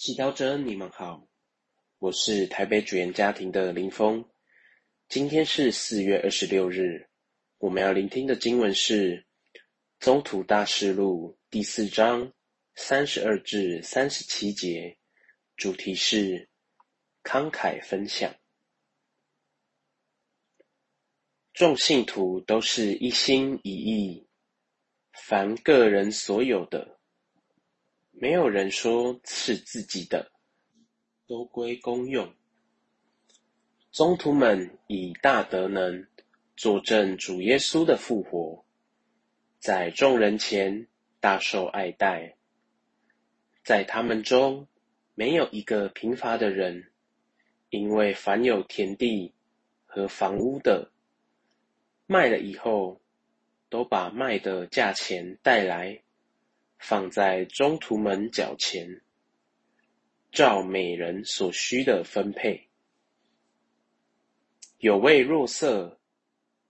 祈祷者，你们好，我是台北主言家庭的林峰。今天是四月二十六日，我们要聆听的经文是《宗徒大事录》第四章三十二至三十七节，主题是慷慨分享。众信徒都是一心一意，凡个人所有的。没有人说是自己的，都归公用。宗徒们以大德能作证主耶稣的复活，在众人前大受爱戴。在他们中没有一个贫乏的人，因为凡有田地和房屋的，卖了以后，都把卖的价钱带来。放在中途门脚前，照每人所需的分配。有位若瑟，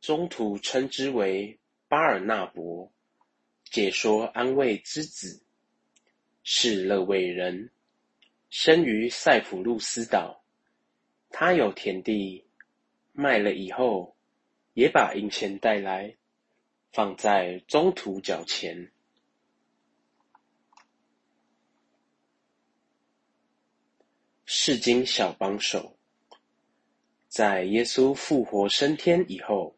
中途称之为巴尔纳伯，解说安慰之子，是乐伟人，生于塞浦路斯岛。他有田地，卖了以后，也把银钱带来，放在中途脚前。世经小帮手，在耶稣复活升天以后，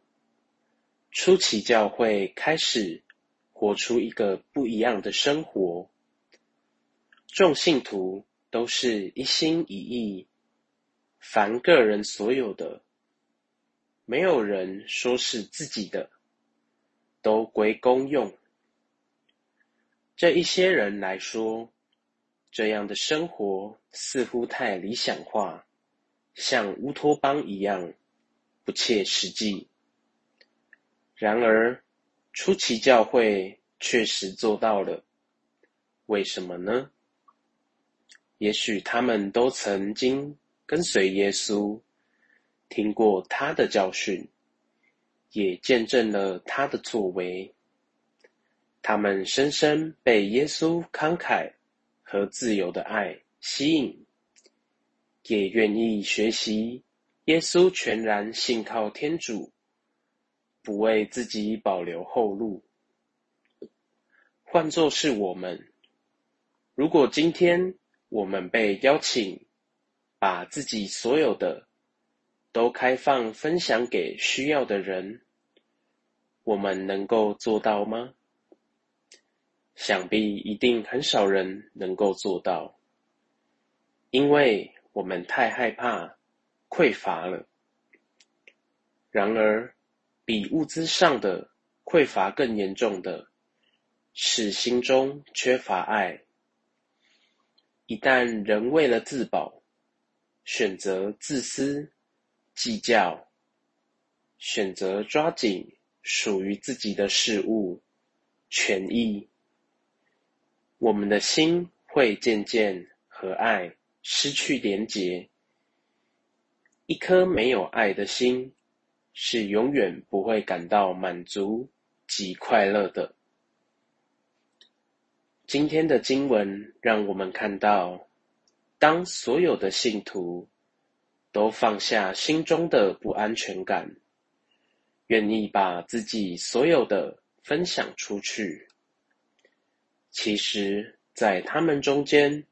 初期教会开始活出一个不一样的生活。众信徒都是一心一意，凡个人所有的，没有人说是自己的，都归公用。这一些人来说。这样的生活似乎太理想化，像乌托邦一样不切实际。然而，初期教会确实做到了。为什么呢？也许他们都曾经跟随耶稣，听过他的教训，也见证了他的作为。他们深深被耶稣慷慨。和自由的爱吸引，也愿意学习耶稣全然信靠天主，不为自己保留后路。换作是我们，如果今天我们被邀请，把自己所有的都开放分享给需要的人，我们能够做到吗？想必一定很少人能够做到，因为我们太害怕匮乏了。然而，比物资上的匮乏更严重的，是心中缺乏爱。一旦人为了自保，选择自私、计较，选择抓紧属于自己的事物、权益。我们的心会渐渐和爱失去连结。一颗没有爱的心，是永远不会感到满足及快乐的。今天的经文让我们看到，当所有的信徒都放下心中的不安全感，愿意把自己所有的分享出去。其实，在他们中间，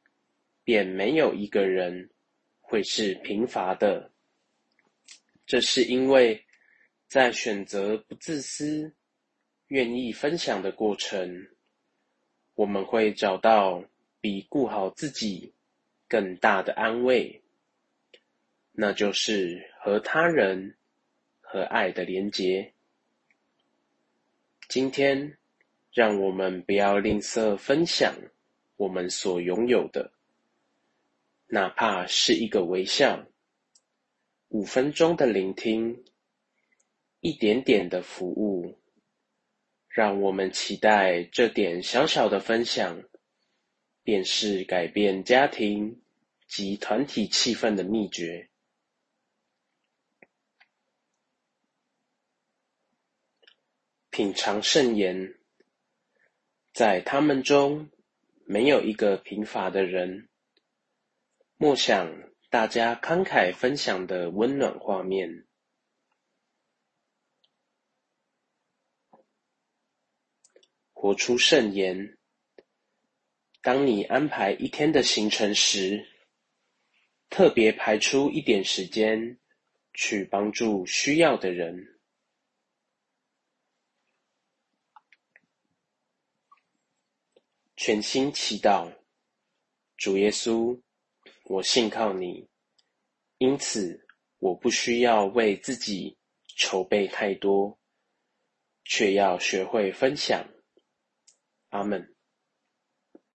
便没有一个人会是贫乏的。这是因为，在选择不自私、愿意分享的过程，我们会找到比顾好自己更大的安慰，那就是和他人和爱的连结。今天。让我们不要吝啬分享我们所拥有的，哪怕是一个微笑、五分钟的聆听、一点点的服务。让我们期待这点小小的分享，便是改变家庭及团体气氛的秘诀。品尝圣言。在他们中，没有一个贫乏的人，默想大家慷慨分享的温暖画面，活出圣言。当你安排一天的行程时，特别排出一点时间去帮助需要的人。全心祈祷，主耶稣。我信靠你，因此我不需要为自己筹备太多，却要学会分享。阿门。